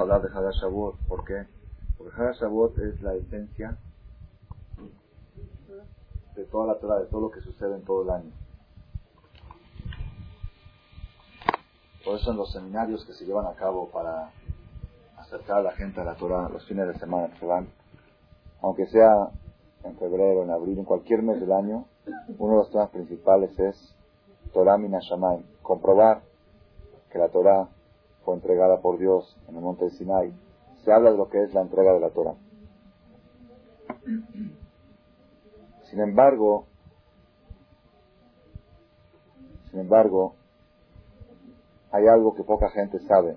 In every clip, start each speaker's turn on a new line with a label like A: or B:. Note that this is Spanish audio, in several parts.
A: hablar de Hagashabot. ¿Por qué? Porque Hagashabot es la esencia de toda la Torah, de todo lo que sucede en todo el año. Por eso en los seminarios que se llevan a cabo para acercar a la gente a la Torah los fines de semana que se van, aunque sea en febrero, en abril, en cualquier mes del año, uno de los temas principales es Torah Minashamayim, comprobar que la Torah fue entregada por Dios en el monte de Sinai. Se habla de lo que es la entrega de la Torah. Sin embargo, sin embargo, hay algo que poca gente sabe,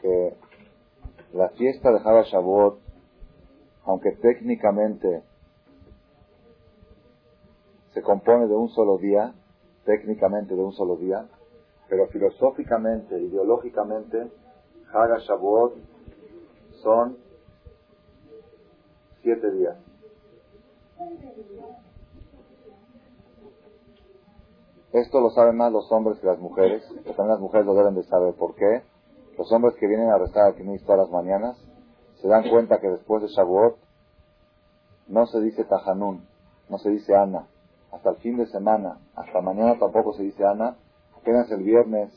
A: que la fiesta de Haba Shavuot, aunque técnicamente se compone de un solo día, técnicamente de un solo día, pero filosóficamente, ideológicamente, Haga Shavuot son siete días. Esto lo saben más los hombres que las mujeres, pero también las mujeres lo deben de saber. ¿Por qué? Los hombres que vienen a rezar aquí todas las mañanas se dan cuenta que después de Shavuot no se dice Tajanun, no se dice Ana. Hasta el fin de semana, hasta mañana tampoco se dice Ana. Apenas el viernes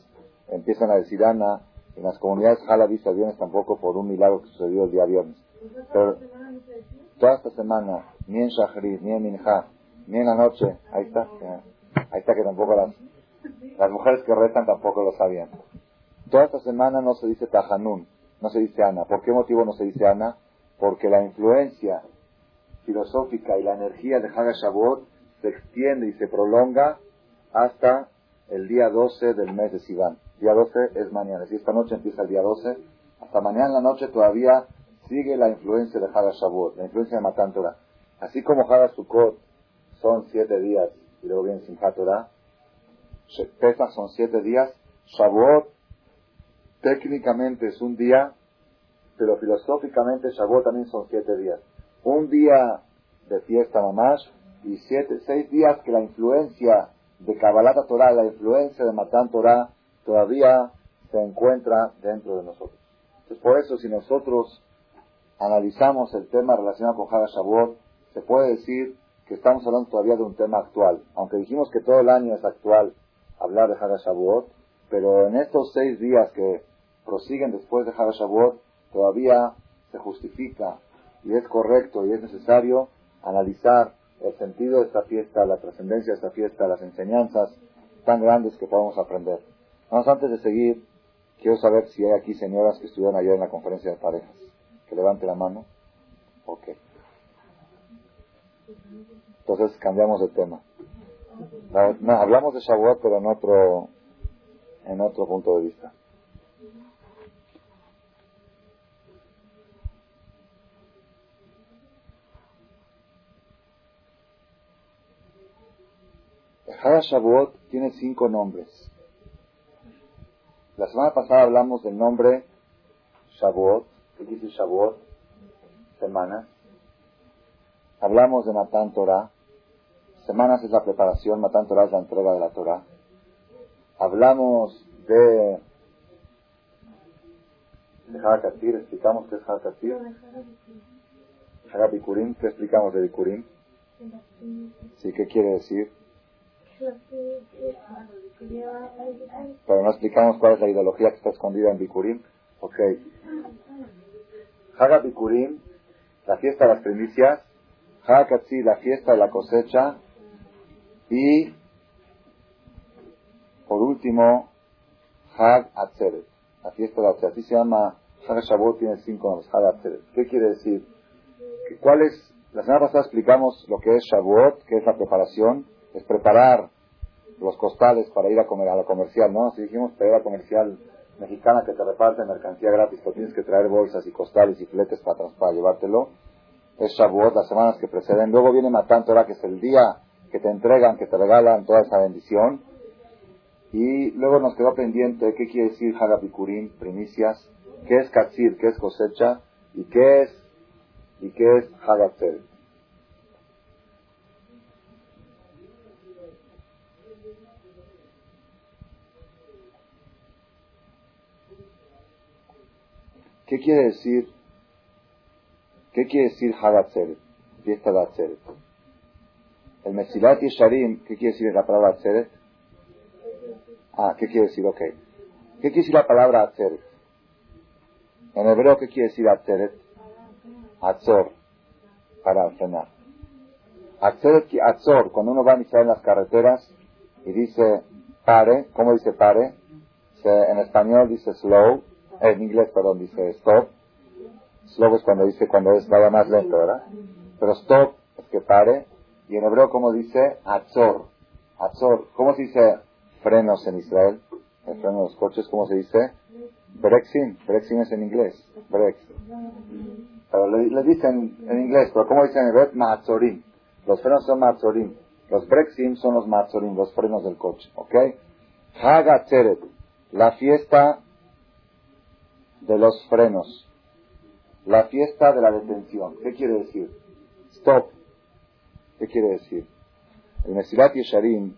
A: empiezan a decir Ana. En las comunidades Jalavis el viernes tampoco por un milagro que sucedió el día viernes. Pero toda esta semana, ni en Shahri, ni en Minha, ni en la noche, ahí está, ahí está que tampoco las, las mujeres que rezan tampoco lo sabían. Toda esta semana no se dice Tajanun, no se dice Ana. ¿Por qué motivo no se dice Ana? Porque la influencia filosófica y la energía de Haga Shavuot se extiende y se prolonga hasta el día 12 del mes de Sivan. Día 12 es mañana. Si esta noche empieza el día 12, hasta mañana en la noche todavía sigue la influencia de Haga Shavuot, la influencia de Matan Torah. Así como Haga Sukkot son siete días y luego viene Simchat Torah, Pesach son siete días, Shavuot técnicamente es un día, pero filosóficamente Shavuot también son siete días. Un día de fiesta mamás y siete, seis días que la influencia de Kabbalat Torah, la influencia de Matan Torah, todavía se encuentra dentro de nosotros. Entonces, por eso, si nosotros analizamos el tema relacionado con Haga Shavuot, se puede decir que estamos hablando todavía de un tema actual. Aunque dijimos que todo el año es actual hablar de Haga Shavuot, pero en estos seis días que prosiguen después de Haga Shavuot, todavía se justifica y es correcto y es necesario analizar el sentido de esta fiesta, la trascendencia de esta fiesta, las enseñanzas tan grandes que podemos aprender. Vamos antes de seguir, quiero saber si hay aquí señoras que estuvieron ayer en la conferencia de parejas levante la mano. Ok. Entonces cambiamos de tema. No, hablamos de Shavuot, pero en otro, en otro punto de vista. Shavuot tiene cinco nombres. La semana pasada hablamos del nombre Shavuot, ¿Qué dice Shavuot? Semanas. Hablamos de Matan Torah. Semanas es la preparación, Matan Torah es la entrega de la Torah. Hablamos de, de explicamos qué es Harakatir. Harabikurim, ¿qué explicamos de Bikurim? Sí, ¿qué quiere decir? Pero no explicamos cuál es la ideología que está escondida en Bikurim. Ok. Haga la fiesta de las primicias, Hagakatsi, la fiesta de la cosecha, y por último, Hag Atzeret, la fiesta de Atzeret. Así se llama, Hag Shavuot tiene cinco nombres, Hag Atzeret. ¿Qué quiere decir? ¿Cuál es? La semana pasada explicamos lo que es Shavuot, que es la preparación, es preparar los costales para ir a comer a la comercial, ¿no? Así dijimos, para ir comercial mexicana que te reparte mercancía gratis, pero tienes que traer bolsas y costales y fletes para, para llevártelo. Es Shavuot, las semanas que preceden. Luego viene Matan Torah, que es el día que te entregan, que te regalan toda esa bendición. Y luego nos quedó pendiente qué quiere decir Hagapikurim, primicias, qué es Katsir, qué es cosecha, y qué es, y qué es Hagatzer. ¿Qué quiere decir? ¿Qué quiere decir Hagatzeret? Fiesta de Atzeret. El Mesilat Yesharim, ¿qué quiere decir la palabra Atzeret? Ah, ¿qué quiere decir? Ok. ¿Qué quiere decir la palabra Atzeret? En hebreo, ¿qué quiere decir Atzeret? Atzor, para frenar. Atzeret, Atzor, cuando uno va a iniciar en las carreteras y dice pare, ¿cómo dice pare? en español dice slow, en inglés, perdón, dice stop. Slow es cuando dice cuando es más lento, ¿verdad? Pero stop es que pare. Y en hebreo, ¿cómo dice? Atzor. Atzor. ¿Cómo se dice frenos en Israel? El freno de los coches, ¿cómo se dice? Brexin. Brexin es en inglés. Brex. Pero le, dicen en inglés, pero ¿cómo dicen en hebreo? Matzorim. Los frenos son matzorim. Los Brexim son los matzorim, los frenos del coche. ¿Ok? Haga La fiesta de los frenos. La fiesta de la detención. ¿Qué quiere decir? Stop. ¿Qué quiere decir? El Mesilat Yesharim,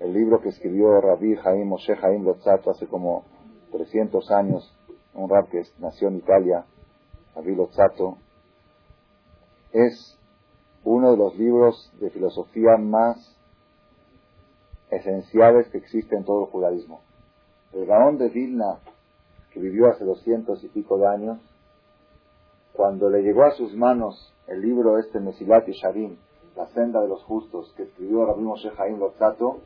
A: el libro que escribió Rabbi Jaim Moshe Jaim Lotzato hace como 300 años, un rab que nació en Italia, Rabbi Lotzato, es uno de los libros de filosofía más esenciales que existe en todo el judaísmo. El Gaón de Vilna, que vivió hace doscientos y pico de años, cuando le llegó a sus manos el libro este Mesilat Yesharim, la senda de los justos, que escribió Rabbi Moshe Haim Lotzato,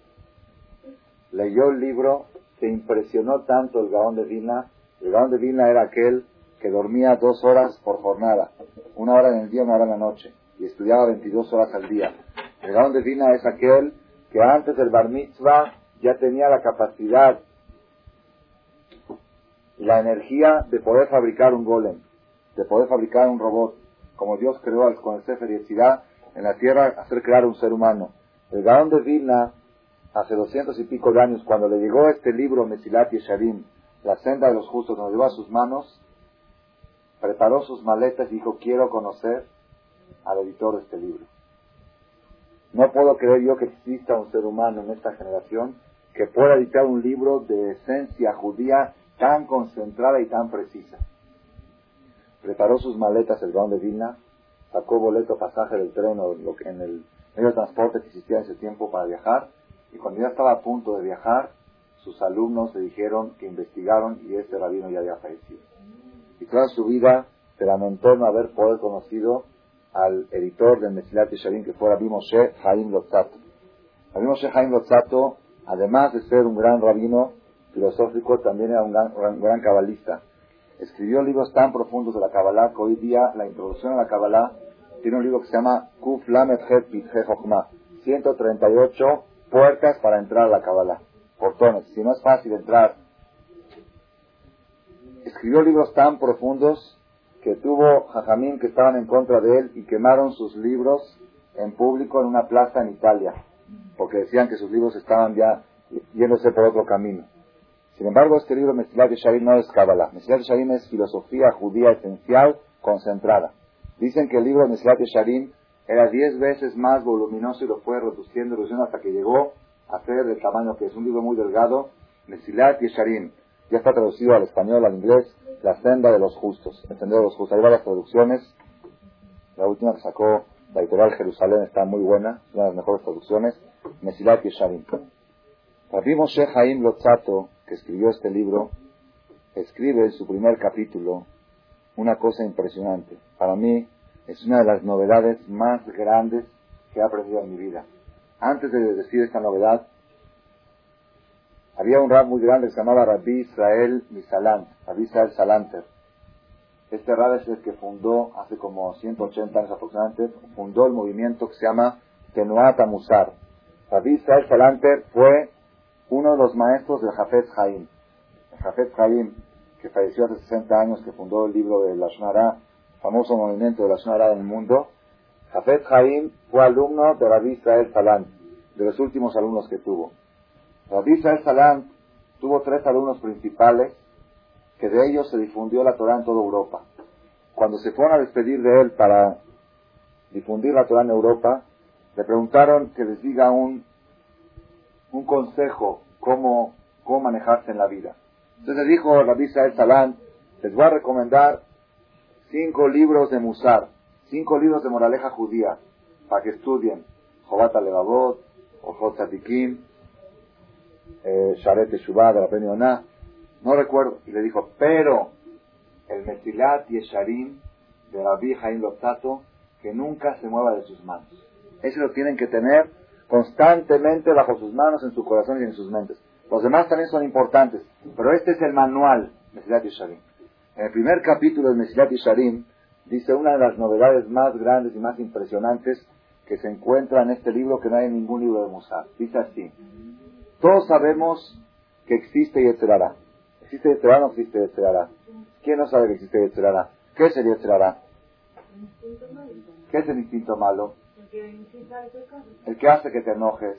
A: leyó el libro, se impresionó tanto el Gaón de Vilna. El Gaón de Vilna era aquel que dormía dos horas por jornada, una hora en el día, una hora en la noche, y estudiaba 22 horas al día. El Gaón de Vilna es aquel que antes del Bar Mitzvah ya tenía la capacidad y la energía de poder fabricar un golem, de poder fabricar un robot, como Dios creó con el Sefer Yetzirah, en la tierra hacer crear un ser humano. El Gaón de Vilna, hace doscientos y pico de años, cuando le llegó este libro, Mesilat Yesharim, La senda de los justos, nos llevó a sus manos, preparó sus maletas y dijo, quiero conocer al editor de este libro. No puedo creer yo que exista un ser humano en esta generación que pueda editar un libro de esencia judía tan concentrada y tan precisa. Preparó sus maletas el Gaón de Vilna, sacó boleto pasaje del tren o lo que, en el medio de transporte que existía en ese tiempo para viajar y cuando ya estaba a punto de viajar sus alumnos le dijeron que investigaron y este rabino ya había fallecido. Y toda su vida se lamentó no haber poder conocido al editor del Mesilat Yesharim que fue Rabbi Moshe Haim Lotzato. Rabbi Moshe Haim Lotzato, además de ser un gran rabino filosófico, también era un gran, gran cabalista escribió libros tan profundos de la Kabbalah que hoy día la introducción a la Kabbalah tiene un libro que se llama Kuf Lamet Het 138 puertas para entrar a la Kabbalah, portones. Si no es fácil entrar. Escribió libros tan profundos que tuvo Jajamín que estaban en contra de él y quemaron sus libros en público en una plaza en Italia, porque decían que sus libros estaban ya yéndose por otro camino. Sin embargo, este libro Mesilat Yesharim no es Kabbalah. Mesilat Yesharim es filosofía judía esencial concentrada. Dicen que el libro Mesilat Yesharim era diez veces más voluminoso y lo fue reduciendo, reduciendo hasta que llegó a ser del tamaño que es un libro muy delgado. Mesilat Yesharim. Ya está traducido al español, al inglés, La senda de los justos. El de los justos. Hay varias traducciones. La última que sacó la editorial Jerusalén está muy buena, es una de las mejores traducciones. Mesilat Yesharim. Rabbi Moshe Haim Lotzato, que escribió este libro, escribe en su primer capítulo una cosa impresionante. Para mí es una de las novedades más grandes que he aprendido en mi vida. Antes de decir esta novedad, había un rab muy grande que se llamaba Rabbi Israel Misalant, Rabbi Israel Salanter. Este rab es el que fundó, hace como 180 años aproximadamente, fundó el movimiento que se llama Tenuat Musar. Rabbi Israel Salanter fue uno de los maestros del Jafet Haim. El Jafet Haim, que falleció hace 60 años, que fundó el libro de la Shonara, famoso movimiento de la Shonara en el mundo. Jafet Haim fue alumno de Rabbi Israel Salant, de los últimos alumnos que tuvo. Rabbi Israel Salant tuvo tres alumnos principales, que de ellos se difundió la Torah en toda Europa. Cuando se fueron a despedir de él para difundir la Torah en Europa, le preguntaron que les diga un un consejo cómo, cómo manejarse en la vida. Entonces dijo Rabbi Saed Salam Les voy a recomendar cinco libros de Musar, cinco libros de moraleja judía, para que estudien. Jobat Alevavot, Ojot Tzadikim, eh, Sharet Teshuvah de la no recuerdo. Y le dijo, pero el Mesilat Yesharim de Rabbi Jaim Lotato, que nunca se mueva de sus manos. Ese lo tienen que tener constantemente bajo sus manos, en su corazón y en sus mentes. Los demás también son importantes, pero este es el manual Mesilat Yesharim. En el primer capítulo del Mesilat Yesharim dice una de las novedades más grandes y más impresionantes que se encuentra en este libro que no hay en ningún libro de Musa. Dice así, todos sabemos que existe Yetzerara. ¿Existe Yetzerara o no existe Yetzerara? ¿Quién no sabe que existe Yetzerara? ¿Qué es el? ¿Qué es el instinto malo? El que hace que te enojes,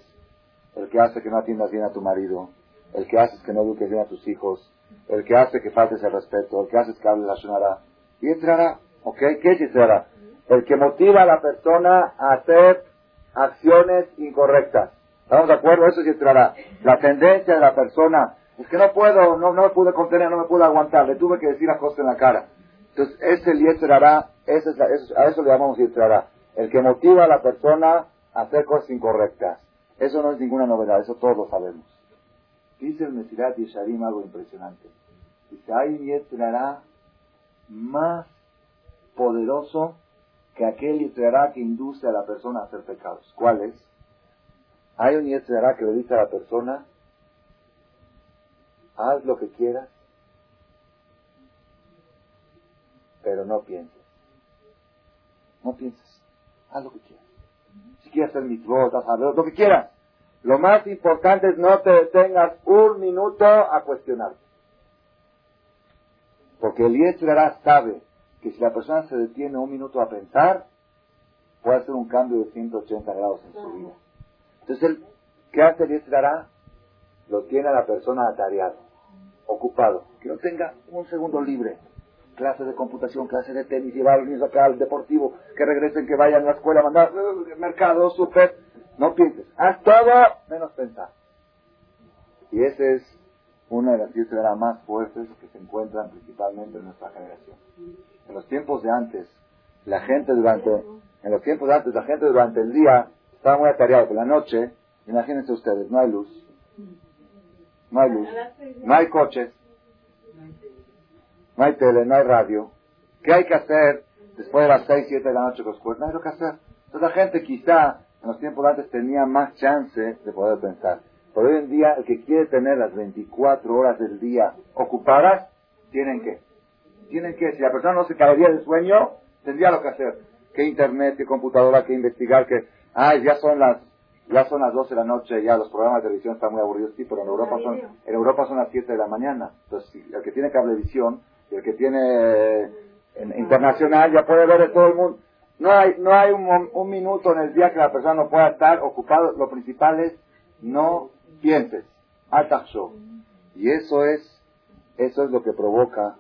A: el que hace que no atiendas bien a tu marido, el que hace que no eduques bien a tus hijos, el que hace que faltes el respeto, el que hace que hable la shonara. Yetzerara, ¿ok? ¿Qué es Yetzerara? el que motiva a la persona a hacer acciones incorrectas. ¿Estamos de acuerdo? Eso es la, la tendencia de la persona. Es que no puedo, no, no me pude contener, no me pude aguantar, le tuve que decir las cosas en la cara. Entonces, ese Yetzerará, ese, a eso le llamamos Yetzerará. El que motiva a la persona a hacer cosas incorrectas. Eso no es ninguna novedad, eso todos lo sabemos. Dice el Mesirat Yesharim algo impresionante. Dice, hay un Yetzerará más poderoso que aquel Yetzirah que induce a la persona a hacer pecados. ¿Cuál es? Hay un Yetzirah que le dice a la persona, haz lo que quieras, pero no pienses. No pienses. Haz lo que quieras. Si quieres hacer mitzvot, haz lo que quieras. Lo más importante es no te detengas un minuto a cuestionarte. Porque el Yetzirah sabe que si la persona se detiene un minuto a pensar, puede hacer un cambio de 180 grados en su vida. Entonces, ¿qué hace el Yetzirah? Lo tiene a la persona atareado, ocupado, que no tenga un segundo libre. Clase de computación, clase de tenis, llevar a los niños acá al deportivo, que regresen, que vayan a la escuela, mandar uh, mercado, super. No pienses, haz todo menos pensar. Y ese es una de las Yetzirah más fuertes que se encuentran principalmente en nuestra generación. En los tiempos de antes, la gente durante, en los tiempos de antes, la gente durante el día estaba muy atareada. Por la noche, imagínense ustedes, no hay luz. No hay luz. No hay coches. No hay tele, no hay radio. ¿Qué hay que hacer después de las 6, 7 de la noche con los No hay lo que hacer. Entonces la gente quizá en los tiempos de antes tenía más chance de poder pensar. Pero hoy en día el que quiere tener las 24 horas del día ocupadas, tienen que tienen que, si la persona no se caería de sueño, tendría lo que hacer. ¿Qué internet, qué computadora, qué investigar, que, ay, ya son las, ya son las 12 de la noche, ya los programas de televisión están muy aburridos, sí, pero en Europa son, en Europa son las 7 de la mañana. Entonces, el que tiene cablevisión, el que tiene internacional, ya puede ver de todo el mundo. No hay, no hay un, minuto en el día que la persona no pueda estar ocupado. Lo principal es no pienses. show. Y eso es, eso es lo que provoca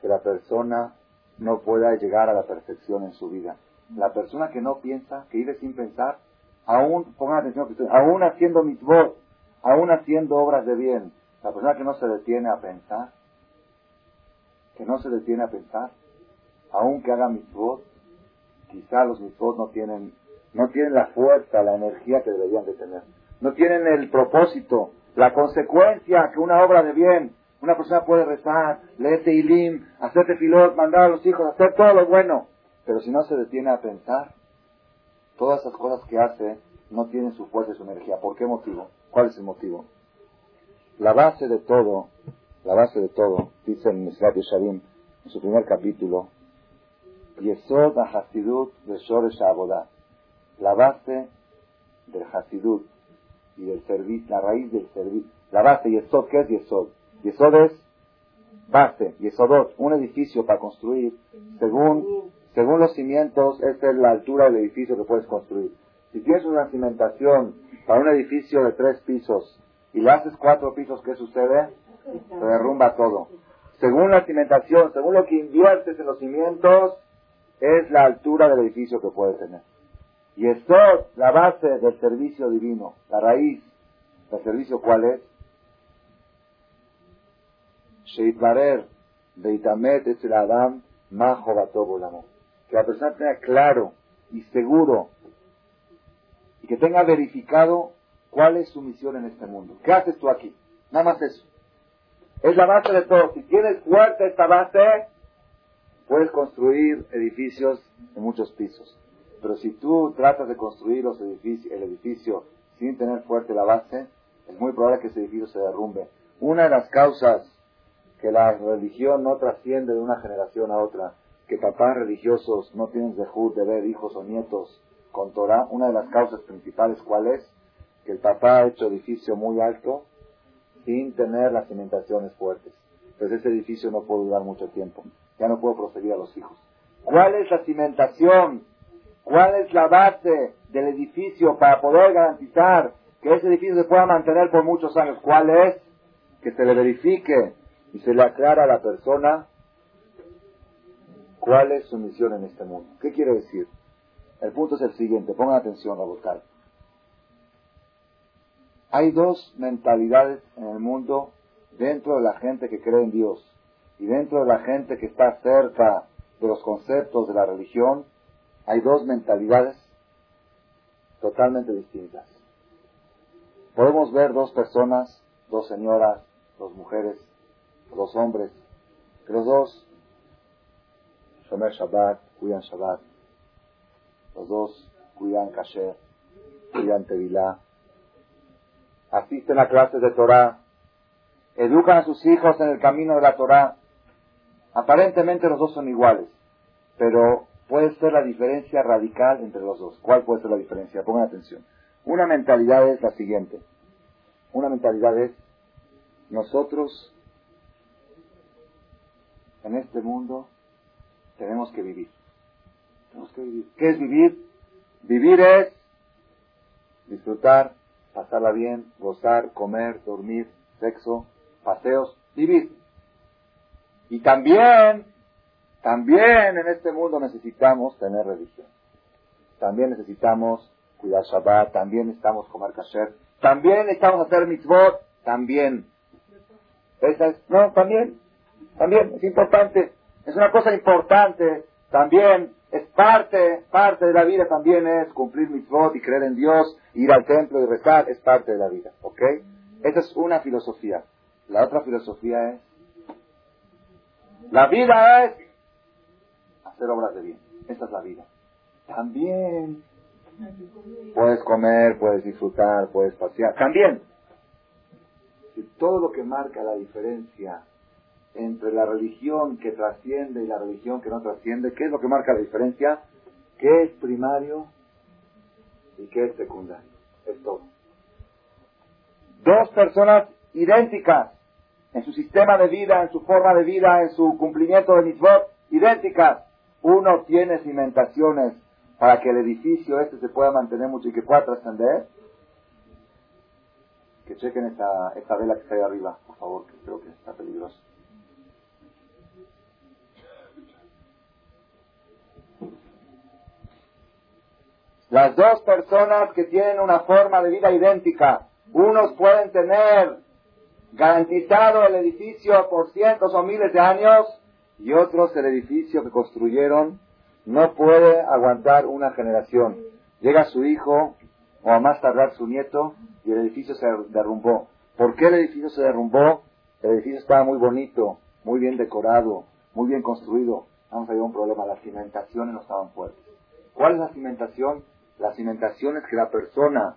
A: que la persona no pueda llegar a la perfección en su vida. La persona que no piensa, que vive sin pensar, aún, pongan atención, aún haciendo mitzvot, aún haciendo obras de bien, la persona que no se detiene a pensar, que no se detiene a pensar, aún que haga mitzvot, quizá los mitzvot no tienen, no tienen la fuerza, la energía que deberían de tener. No tienen el propósito, la consecuencia que una obra de bien una persona puede rezar, leer Teilim, hacer tefilot, mandar a los hijos, hacer todo lo bueno. Pero si no se detiene a pensar, todas esas cosas que hace no tienen su fuerza y su energía. ¿Por qué motivo? ¿Cuál es el motivo? La base de todo, la base de todo, dice el Misrat Sharim en su primer capítulo, Yesod Hasidut de Shoresh La base del Hasidut y del servicio, la raíz del servicio. La base Yesod, ¿qué es Yesod? Yesod es base, Yesodot, un edificio para construir, según, según los cimientos, esta es la altura del edificio que puedes construir. Si tienes una cimentación para un edificio de tres pisos y le haces cuatro pisos, ¿qué sucede? Se derrumba todo. Según la cimentación, según lo que inviertes en los cimientos, es la altura del edificio que puedes tener. Y esto, la base del servicio divino, la raíz del servicio, ¿cuál es? Sheitbarer Beitamet es el Adam Majo Que la persona tenga claro y seguro y que tenga verificado cuál es su misión en este mundo. ¿Qué haces tú aquí? Nada más eso. Es la base de todo. Si tienes fuerte esta base, puedes construir edificios de muchos pisos. Pero si tú tratas de construir los edificios, el edificio sin tener fuerte la base, es muy probable que ese edificio se derrumbe. Una de las causas que la religión no trasciende de una generación a otra, que papás religiosos no tienen dejud de ver hijos o nietos con Torah, una de las causas principales, ¿cuál es? Que el papá ha hecho edificio muy alto sin tener las cimentaciones fuertes. Entonces ese edificio no puede durar mucho tiempo. Ya no puedo proseguir a los hijos. ¿Cuál es la cimentación ¿Cuál es la base del edificio para poder garantizar que ese edificio se pueda mantener por muchos años? ¿Cuál es? Que se le verifique y se le aclara a la persona cuál es su misión en este mundo. ¿Qué quiere decir? El punto es el siguiente, pongan atención a buscar. Hay dos mentalidades en el mundo dentro de la gente que cree en Dios y dentro de la gente que está cerca de los conceptos de la religión hay dos mentalidades totalmente distintas. Podemos ver dos personas, dos señoras, dos mujeres, dos hombres, que los dos Shomer Shabbat, cuidan Shabbat, los dos cuidan Kasher, cuidan Tevilá, asisten a clases de Torah, educan a sus hijos en el camino de la Torah. Aparentemente los dos son iguales, pero puede ser la diferencia radical entre los dos. ¿Cuál puede ser la diferencia? Pongan atención. Una mentalidad es la siguiente. Una mentalidad es, nosotros en este mundo tenemos que vivir. Tenemos que vivir. ¿Qué es vivir? Vivir es disfrutar, pasarla bien, gozar, comer, dormir, sexo, paseos, vivir. Y también también en este mundo necesitamos tener religión. También necesitamos cuidar Shabbat, también necesitamos comer kasher, también necesitamos hacer mitzvot, también. Esa es, no, también, también, es importante, es una cosa importante, también es parte, parte de la vida también es cumplir mitzvot y creer en Dios, ir al templo y rezar, es parte de la vida, ¿ok? Esa es una filosofía. La otra filosofía es, la vida es hacer obras de bien. Esta es la vida. También puedes comer, puedes disfrutar, puedes pasear. También. Todo lo que marca la diferencia entre la religión que trasciende y la religión que no trasciende, ¿qué es lo que marca la diferencia? ¿Qué es primario y qué es secundario? Es todo. Dos personas idénticas en su sistema de vida, en su forma de vida, en su cumplimiento de mitzvot, idénticas uno tiene cimentaciones para que el edificio este se pueda mantener mucho y que pueda trascender, que chequen esta, esta vela que está ahí arriba, por favor, que creo que está peligrosa. Las dos personas que tienen una forma de vida idéntica, unos pueden tener garantizado el edificio por cientos o miles de años y otros el edificio que construyeron no puede aguantar una generación. Llega su hijo o a más tardar su nieto y el edificio se derrumbó. ¿Por qué el edificio se derrumbó? El edificio estaba muy bonito, muy bien decorado, muy bien construido. Vamos a ver un problema, las cimentaciones no estaban fuertes. ¿Cuál es la cimentación? La cimentación es que la persona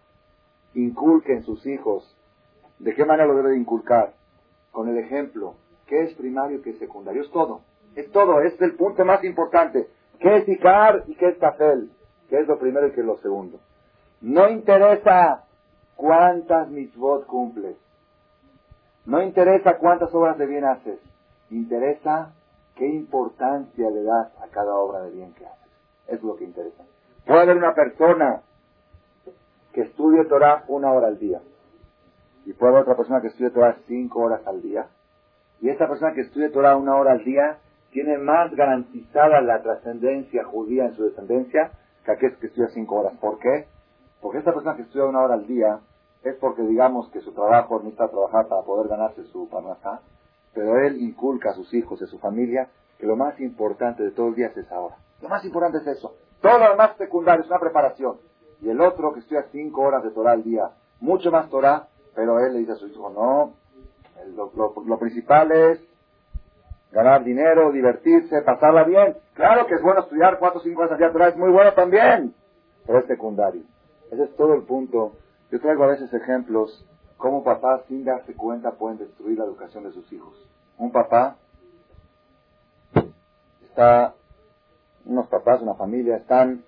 A: inculque en sus hijos. ¿De qué manera lo debe de inculcar? Con el ejemplo. ¿Qué es primario y qué es secundario? Es todo. Es todo. Es el punto más importante. ¿Qué es Icar y qué es Tafel? ¿Qué es lo primero y qué es lo segundo? No interesa cuántas mitzvot cumples. No interesa cuántas obras de bien haces. Interesa qué importancia le das a cada obra de bien que haces. Es lo que interesa. Puede haber una persona que estudie Torah una hora al día. Y puede haber otra persona que estudie Torah cinco horas al día. Y esta persona que estudia Torah una hora al día tiene más garantizada la trascendencia judía en su descendencia que aquel que estudia cinco horas. ¿Por qué? Porque esta persona que estudia una hora al día es porque digamos que su trabajo necesita trabajar para poder ganarse su parnasá, Pero él inculca a sus hijos, a su familia, que lo más importante de todo el día es esa hora. Lo más importante es eso. Todo lo demás secundario es una preparación. Y el otro que estudia cinco horas de Torah al día, mucho más Torah, pero él le dice a su hijo, no, lo, principal es ganar dinero, divertirse, pasarla bien. Claro que es bueno estudiar cuatro o cinco horas al día Torah, es muy bueno también, pero es secundario. Ese es todo el punto. Yo traigo a veces ejemplos cómo papás sin darse cuenta pueden destruir la educación de sus hijos. Un papá está, unos papás, una familia, están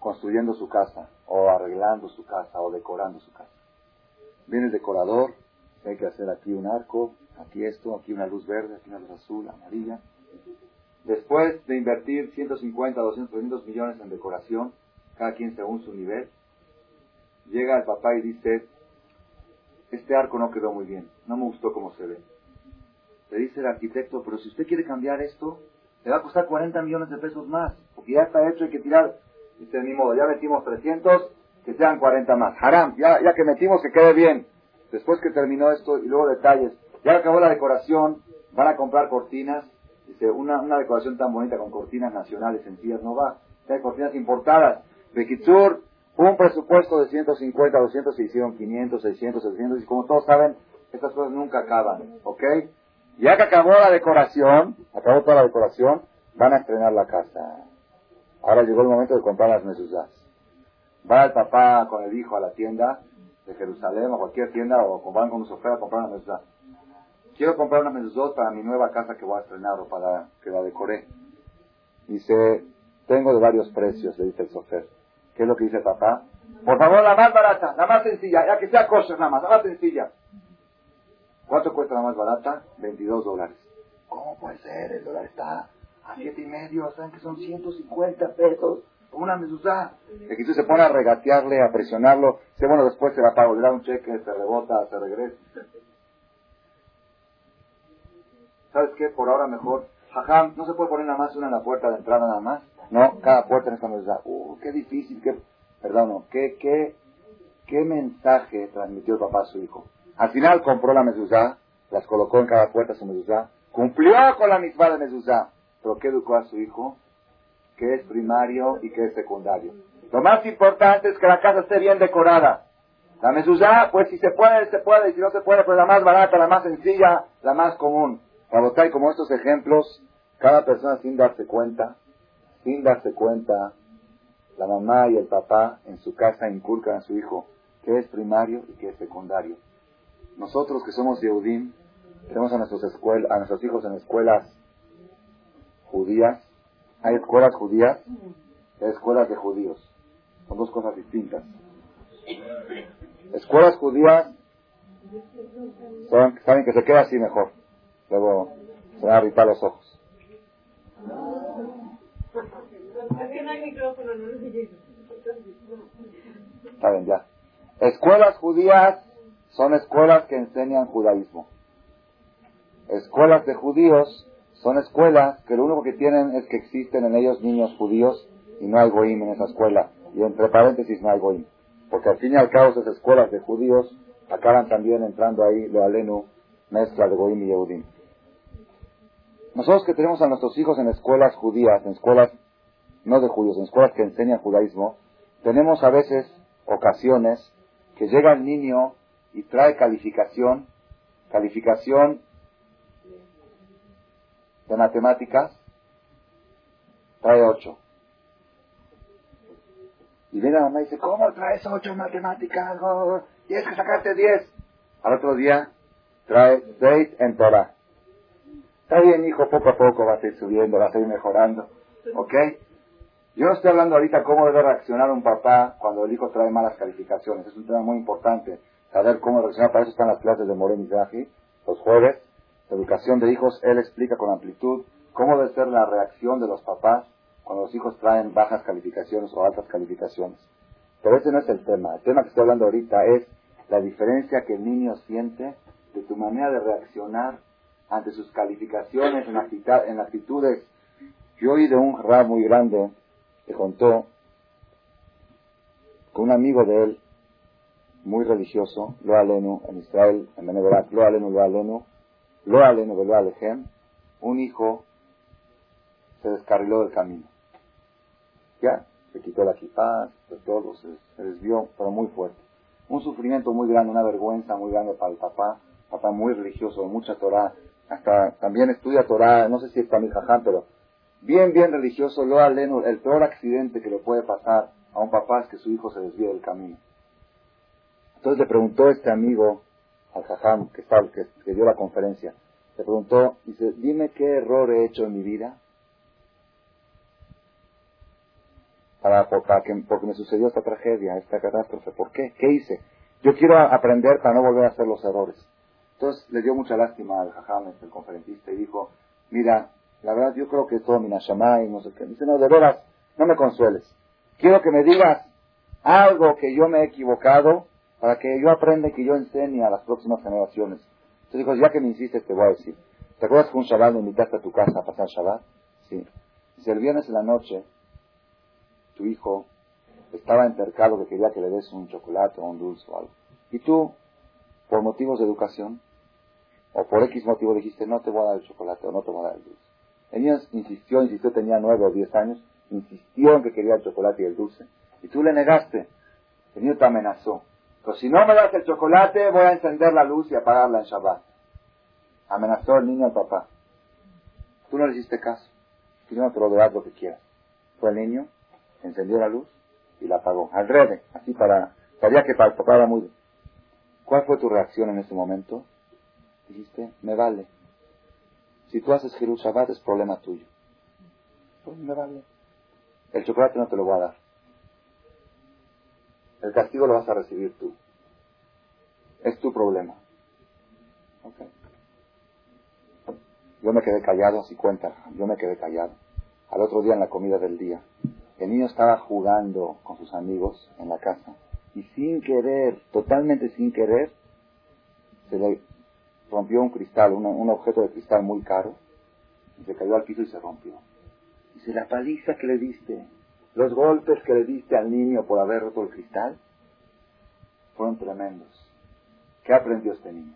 A: construyendo su casa, o arreglando su casa, o decorando su casa. Viene el decorador, hay que hacer aquí un arco, aquí esto, aquí una luz verde, aquí una luz azul, amarilla. Después de invertir 150, 200, 300 millones en decoración, cada quien según su nivel, llega el papá y dice, este arco no quedó muy bien, no me gustó cómo se ve. Le dice el arquitecto, pero si usted quiere cambiar esto, le va a costar 40 millones de pesos más, porque ya está hecho, hay que tirar. Dice, ni modo, ya metimos 300, que sean 40 más. Haram, ya, ya que metimos, que quede bien. Después que terminó esto, y luego detalles, ya acabó la decoración, van a comprar cortinas. Dice, una, una decoración tan bonita con cortinas nacionales sencillas no va. Hay cortinas importadas. Bekitsur, un presupuesto de 150, 200, se hicieron 500, 600, 700, y como todos saben, estas cosas nunca acaban, ¿ok? Ya que acabó la decoración, acabó toda la decoración, van a estrenar la casa. Ahora llegó el momento de comprar las mesuzas. Va el papá con el hijo a la tienda de Jerusalén o cualquier tienda o van con sofá a comprar una mezuzá. Quiero comprar una mezuzot para mi nueva casa que voy a estrenar o para que la decoré. Dice, tengo de varios precios, le dice el sofer. ¿Qué es lo que dice papá? Por favor, la más barata, la más sencilla, ya que sea kosher nada más, la más sencilla. ¿Cuánto cuesta la más barata? 22 dólares. ¿Cómo puede ser? El dólar está a siete y medio, ¿saben que son 150 pesos? Una mezuzá. Y tú se pone a regatearle, a presionarlo. Dice, bueno, después se la pago, le da un cheque, se rebota, se regresa. ¿Sabes qué? Por ahora mejor. Jajam, no se puede poner nada más una en la puerta de entrada nada más. No, cada puerta en esta mezuzá. Uh, qué difícil, qué, perdón, no, qué, qué, qué mensaje transmitió el papá a su hijo. Al final compró la mezuzá, las colocó en cada puerta su mezuzá, cumplió con la misma de mezuzá, pero ¿qué educó a su hijo? Que es primario y que es secundario. Lo más importante es que la casa esté bien decorada. La mezuzá, pues si se puede, se puede, y si no se puede, pues la más barata, la más sencilla, la más común. Para y como estos ejemplos, cada persona sin darse cuenta, sin darse cuenta, la mamá y el papá en su casa inculcan a su hijo que es primario y que es secundario. Nosotros que somos Yehudim, tenemos a nuestros, escuelas, a nuestros hijos en escuelas judías. Hay escuelas judías y escuelas de judíos. Son dos cosas distintas. Escuelas judías saben que se queda así mejor. Luego se van a irritar los ojos. Saben ya. Escuelas judías son escuelas que enseñan judaísmo. Escuelas de judíos son escuelas que lo único que tienen es que existen en ellos niños judíos y no hay goim en esa escuela. Y entre paréntesis no hay goim. Porque al fin y al cabo esas escuelas de judíos acaban también entrando ahí lo alenu, mezcla de goim y yehudim. Nosotros que tenemos a nuestros hijos en escuelas judías, en escuelas no de judíos, en escuelas que enseñan judaísmo, tenemos a veces ocasiones que llega el niño y trae calificación, calificación de matemáticas, trae 8. Y viene la mamá y dice, ¿cómo traes 8 en matemáticas? Tienes que sacarte 10. Al otro día trae 6 en Torah. Está bien, hijo, poco a poco vas a ir subiendo, vas a ir mejorando. ¿Ok? Yo no estoy hablando ahorita cómo debe reaccionar un papá cuando el hijo trae malas calificaciones. Es un tema muy importante. Saber cómo reaccionar. Para eso están las clases de Morén y los jueves educación de hijos, él explica con amplitud cómo debe ser la reacción de los papás cuando los hijos traen bajas calificaciones o altas calificaciones. Pero ese no es el tema. El tema que estoy hablando ahorita es la diferencia que el niño siente de tu manera de reaccionar ante sus calificaciones en, en actitudes. Yo oí de un rab muy grande que contó con un amigo de él, muy religioso, lo alenu, en Israel, en Beneverat, lo alenu, lo alenu, lo aleno, lo alejem, un hijo se descarriló del camino. Ya, se quitó la equipaje, todo, se, desvió, pero muy fuerte. Un sufrimiento muy grande, una vergüenza muy grande para el papá, papá muy religioso, mucha Torah, hasta también estudia Torah, no sé si es para mi jaján, pero bien, bien religioso, lo aleno, el peor accidente que le puede pasar a un papá es que su hijo se desvíe del camino. Entonces le preguntó este amigo al jajam que, que dio la conferencia, le preguntó, dice, dime qué error he hecho en mi vida para, que, porque me sucedió esta tragedia, esta catástrofe. ¿Por qué? ¿Qué hice? Yo quiero aprender para no volver a hacer los errores. Entonces le dio mucha lástima al jajam, el conferencista, y dijo, mira, la verdad yo creo que todo mi y no sé qué. Dice, no, de veras, no me consueles. Quiero que me digas algo que yo me he equivocado para que yo aprenda y que yo enseñe a las próximas generaciones. Entonces dijo, ya que me insistes, te voy a decir. ¿Te acuerdas que un Shabbat me invitaste a tu casa a pasar Shabbat? Sí. Dice, el viernes en la noche, tu hijo estaba entercado que quería que le des un chocolate o un dulce o algo. Y tú, por motivos de educación, o por X motivo dijiste, no te voy a dar el chocolate o no te voy a dar el dulce. El niño insistió, insistió, tenía nueve o diez años, insistió en que quería el chocolate y el dulce. Y tú le negaste. El niño te amenazó. Pero si no me das el chocolate, voy a encender la luz y apagarla en Shabbat. Amenazó el niño al papá. Tú no le hiciste caso. Tú no te lo das lo que quieras. Fue el niño, encendió la luz y la apagó. Al revés, así para... Sabía que para el papá era muy... ¿Cuál fue tu reacción en ese momento? Dijiste, me vale. Si tú haces Hirut Shabbat es problema tuyo. Pues me vale. El chocolate no te lo voy a dar. El castigo lo vas a recibir tú. Es tu problema. Okay. Yo me quedé callado, así cuenta, yo me quedé callado. Al otro día en la comida del día, el niño estaba jugando con sus amigos en la casa y sin querer, totalmente sin querer, se le rompió un cristal, un objeto de cristal muy caro, y se cayó al piso y se rompió. Dice, la paliza que le diste, los golpes que le diste al niño por haber roto el cristal, fueron tremendos. ¿Qué aprendió este niño?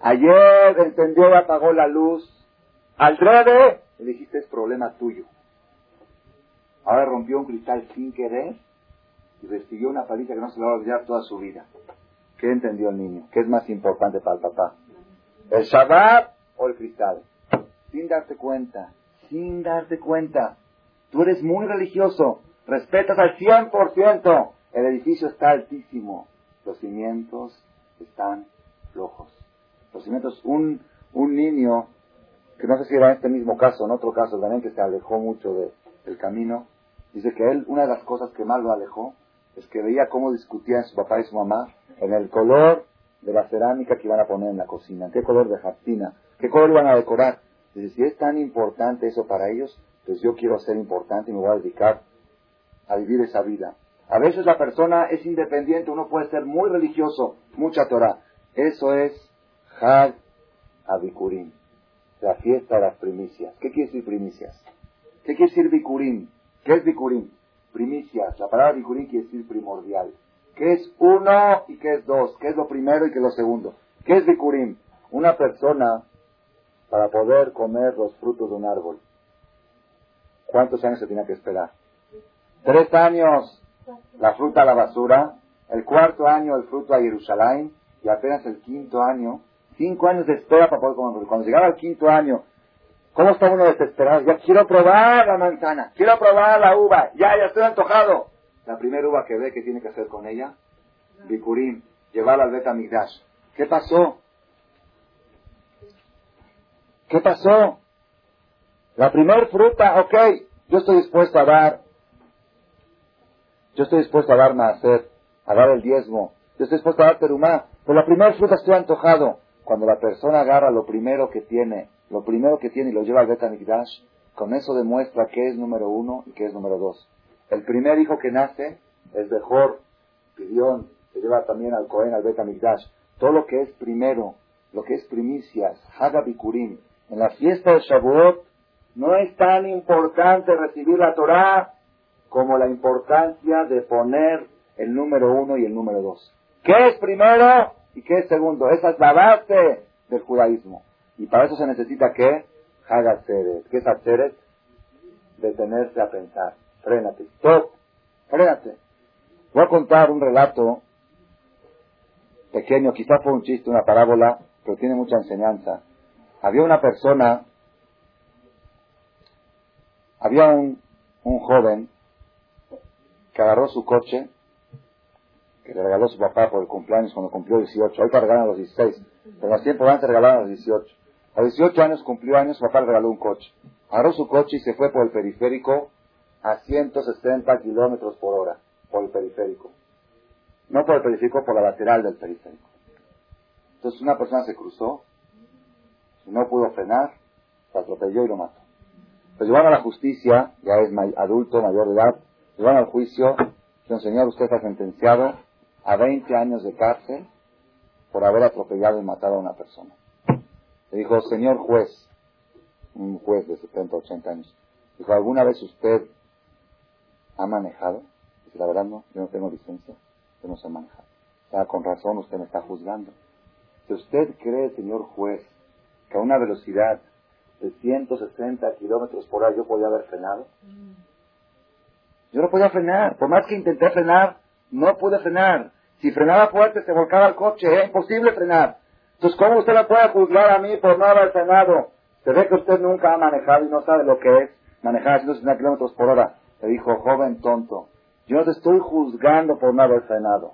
A: Ayer encendió y apagó la luz. Al le dijiste, es problema tuyo. Ahora rompió un cristal sin querer y recibió una paliza que no se le va a olvidar toda su vida. ¿Qué entendió el niño? ¿Qué es más importante para el papá? ¿El Shabbat o el cristal? Sin darte cuenta, sin darte cuenta. Tú eres muy religioso, respetas al 100%. El edificio está altísimo, los cimientos están flojos. Los cimientos, un, un niño, que no sé si era en este mismo caso, en otro caso también, que se alejó mucho del camino, dice que él, una de las cosas que más lo alejó, es que veía cómo discutían su papá y su mamá en el color de la cerámica que iban a poner en la cocina, qué color de jastina, qué color iban a decorar. Dice, si es tan importante eso para ellos, pues yo quiero ser importante y me voy a dedicar a vivir esa vida. A veces la persona es independiente, uno puede ser muy religioso, mucha Torah. Eso es Had Abikurim, la fiesta de las primicias. ¿Qué quiere decir primicias? ¿Qué quiere decir Bikurim? ¿Qué es Bikurim? Primicias. La palabra Bikurim quiere decir primordial. ¿Qué es uno y qué es dos? ¿Qué es lo primero y qué es lo segundo? ¿Qué es Bikurim? Una persona, para poder comer los frutos de un árbol, ¿cuántos años se tiene que esperar? Tres años la fruta a la basura, el cuarto año el fruto a Jerusalén y apenas el quinto año, cinco años de espera para poder comer. Cuando llegaba el quinto año, ¿cómo está uno desesperado? Ya quiero probar la manzana, quiero probar la uva, ya, ya estoy antojado. La primera uva que ve, ¿qué tiene que hacer con ella? Bikurim, llevarla al Beta Migdash. ¿Qué pasó? ¿Qué pasó? La primera fruta, ok, yo estoy dispuesto a dar yo estoy dispuesto a dar hacer, a dar el diezmo. Yo estoy dispuesto a dar terumá. Pero la primera fruta estoy antojado. Cuando la persona agarra lo primero que tiene, lo primero que tiene y lo lleva al Betamikdash, con eso demuestra que es número uno y que es número dos. El primer hijo que nace es mejor, pidión, que lleva también al Cohen, al Betamikdash. Todo lo que es primero, lo que es primicias, Hagabikurim, en la fiesta de Shavuot, no es tan importante recibir la Torah como la importancia de poner el número uno y el número dos. ¿Qué es primero y qué es segundo? Esa es la base del judaísmo. Y para eso se necesita que haga ¿Qué es hacer? Detenerse a pensar. Frénate. Stop. Frénate. Voy a contar un relato pequeño, quizás fue un chiste, una parábola, pero tiene mucha enseñanza. Había una persona, había un, un joven que agarró su coche, que le regaló su papá por el cumpleaños cuando cumplió 18. Ahorita regalan los 16, pero más tiempo antes regalaron a los 18. A los 18 años cumplió años, su papá le regaló un coche. Agarró su coche y se fue por el periférico a 160 kilómetros por hora, por el periférico. No por el periférico, por la lateral del periférico. Entonces una persona se cruzó, no pudo frenar, se atropelló y lo mató. Lo llevaron a la justicia, ya es adulto, mayor de edad, llevaron al juicio, dijeron, señor, usted está sentenciado a 20 años de cárcel por haber atropellado y matado a una persona. Le dijo, señor juez, un juez de 70, 80 años, dijo, ¿alguna vez usted ha manejado? Dice, la verdad no, yo no tengo licencia, yo no sé manejar. O con razón usted me está juzgando. Si usted cree, señor juez, que a una velocidad de 160 kilómetros por hora yo podía haber frenado, yo no podía frenar. Por más que intenté frenar, no pude frenar. Si frenaba fuerte, se volcaba el coche. Es imposible frenar. Entonces, ¿cómo usted la puede juzgar a mí por no haber frenado? Se ve que usted nunca ha manejado y no sabe lo que es manejar a 160 kilómetros por hora. Le dijo, joven tonto, yo no te estoy juzgando por no haber frenado.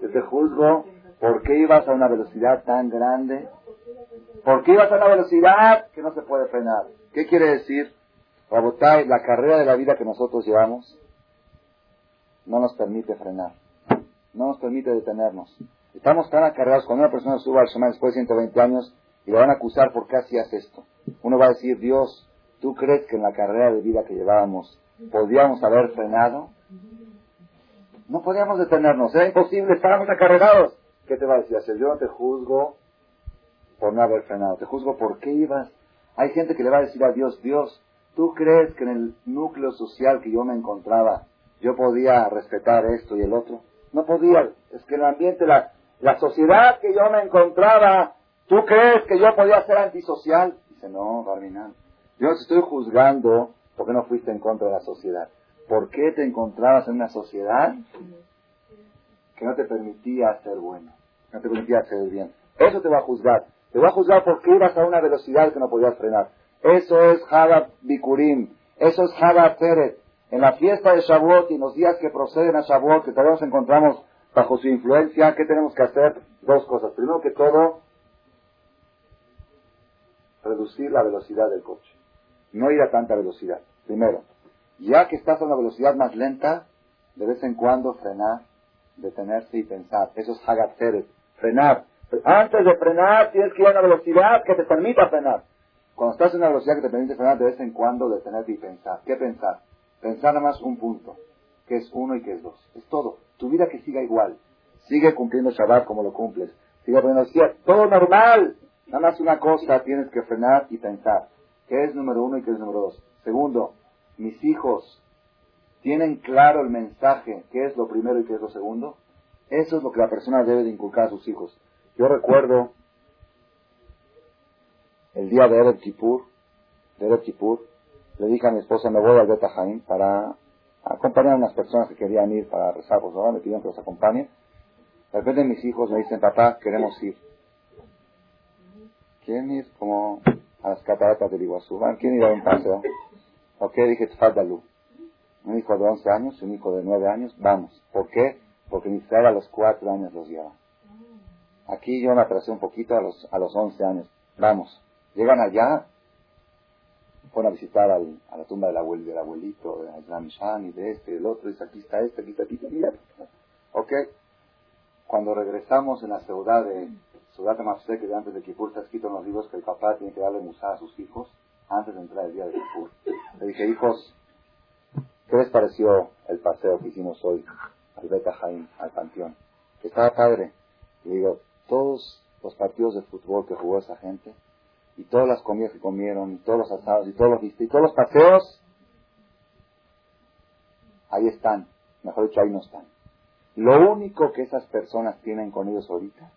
A: Yo te juzgo por qué ibas a una velocidad tan grande. ¿Por qué ibas a una velocidad que no se puede frenar? ¿Qué quiere decir? Rabotay, la carrera de la vida que nosotros llevamos no nos permite frenar, no nos permite detenernos. Estamos tan acarreados cuando una persona suba al Shema después de 120 años y le van a acusar por qué hacías esto. Uno va a decir, Dios, ¿tú crees que en la carrera de vida que llevábamos podíamos haber frenado? No podíamos detenernos, era imposible, estábamos acarreados. ¿Qué te va a decir? Yo no te juzgo por no haber frenado, te juzgo por qué ibas. Hay gente que le va a decir a Dios, Dios, ¿Tú crees que en el núcleo social que yo me encontraba yo podía respetar esto y el otro? No podía. Es que el ambiente, la, sociedad que yo me encontraba, ¿tú crees que yo podía ser antisocial? Dice, no, Barminan. Yo te estoy juzgando porque no fuiste en contra de la sociedad. ¿Por qué te encontrabas en una sociedad que no te permitía ser bueno? No te permitía hacer bien. Eso te va a juzgar. Te va a juzgar porque ibas a una velocidad que no podías frenar. Eso es Haba Bikurim. Eso es Haba Teret. En la fiesta de Shavuot y en los días que proceden a Shavuot, que todavía nos encontramos bajo su influencia, ¿qué tenemos que hacer? Dos cosas. Primero que todo, reducir la velocidad del coche. No ir a tanta velocidad. Primero, ya que estás a una velocidad más lenta, de vez en cuando frenar, detenerse y pensar. Eso es Hagat Frenar. Antes de frenar, tienes que ir a una velocidad que te permita frenar. Cuando estás en una velocidad que te permite frenar de vez en cuando, detenerte y pensar. ¿Qué pensar? Pensar nada más un punto, que es uno y que es dos. Es todo. Tu vida que siga igual. Sigue cumpliendo Shabbat como lo cumples. Sigue poniendo todo normal. Nada más una cosa tienes que frenar y pensar. ¿Qué es número uno y qué es número dos? Segundo, mis hijos tienen claro el mensaje, qué es lo primero y qué es lo segundo. Eso es lo que la persona debe de inculcar a sus hijos. Yo recuerdo el día de Erev Kippur, de le dije a mi esposa, me voy al Beta para acompañar a unas personas que querían ir para rezar por favor, me pidieron que los acompañe. De repente mis hijos me dicen, papá, queremos ir. ¿Quieren ir como a las cataratas del Iguazú? ¿Quieren ir a un paseo? Ok, dije, Tfadalu. Un hijo de 11 años, un hijo de 9 años, vamos. ¿Por qué? Porque mi a los 4 años los lleva. Aquí yo me atrasé un poquito a los, a los 11 años. Vamos. Llegan allá, fueron a visitar a la tumba del, del abuelito, de Islam y de este del otro, dice, aquí está este, aquí está este, mira. Ok. Cuando regresamos en la ciudad de Ciudad de Mafsé, que antes de Kipur está escrito en los libros que el papá tiene que darle musa a sus hijos antes de entrar el día de Kipur. Le dije, hijos, ¿qué les pareció el paseo que hicimos hoy al Beta Jaim, al panteón? Que estaba padre. Y digo, todos los partidos de fútbol que jugó esa gente, y todas las comidas que comieron, y todos los asados, y todos los, y todos los paseos, ahí están. Mejor dicho, ahí no están. Lo único que esas personas tienen con ellos ahorita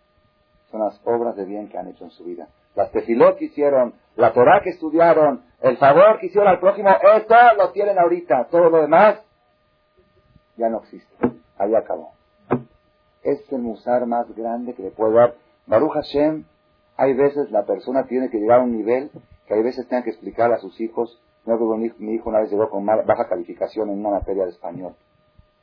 A: son las obras de bien que han hecho en su vida. las tefilot que hicieron, la Torah que estudiaron, el favor que hicieron al prójimo, eso lo tienen ahorita. Todo lo demás ya no existe. Ahí acabó. Es el musar más grande que le puede dar. Baruch Hashem, hay veces la persona tiene que llegar a un nivel que hay veces tenga que explicar a sus hijos. No, mi hijo una vez llegó con baja calificación en una materia de español.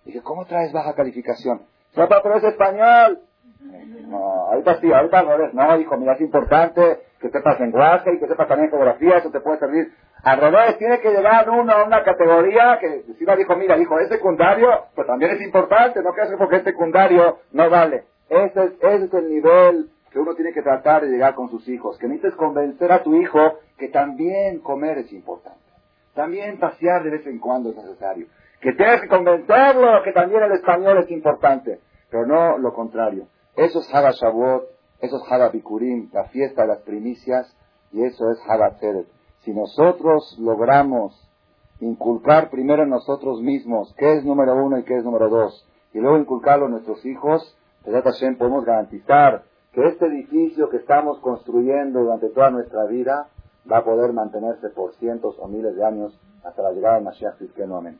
A: Dije, ¿cómo traes baja calificación? Papá, pero es español. No, ahorita sí, ahorita no eres. No, hijo, mira, es importante que sepas lenguaje y que sepas también geografía, eso te puede servir. Al revés, tiene que llegar uno a una categoría que si no dijo, mira, hijo, es secundario, pues también es importante, no creas que porque es secundario no vale. Ese es, ese es el nivel que uno tiene que tratar de llegar con sus hijos, que necesites convencer a tu hijo que también comer es importante, también pasear de vez en cuando es necesario, que tienes que convencerlo que también el español es importante, pero no lo contrario. Eso es Haba Shavuot, eso es Bikurim, la fiesta de las primicias, y eso es Haba Tzeret. Si nosotros logramos inculcar primero en nosotros mismos qué es número uno y qué es número dos, y luego inculcarlo a nuestros hijos, podemos garantizar que este edificio que estamos construyendo durante toda nuestra vida va a poder mantenerse por cientos o miles de años hasta la llegada de Mashiach. Amén.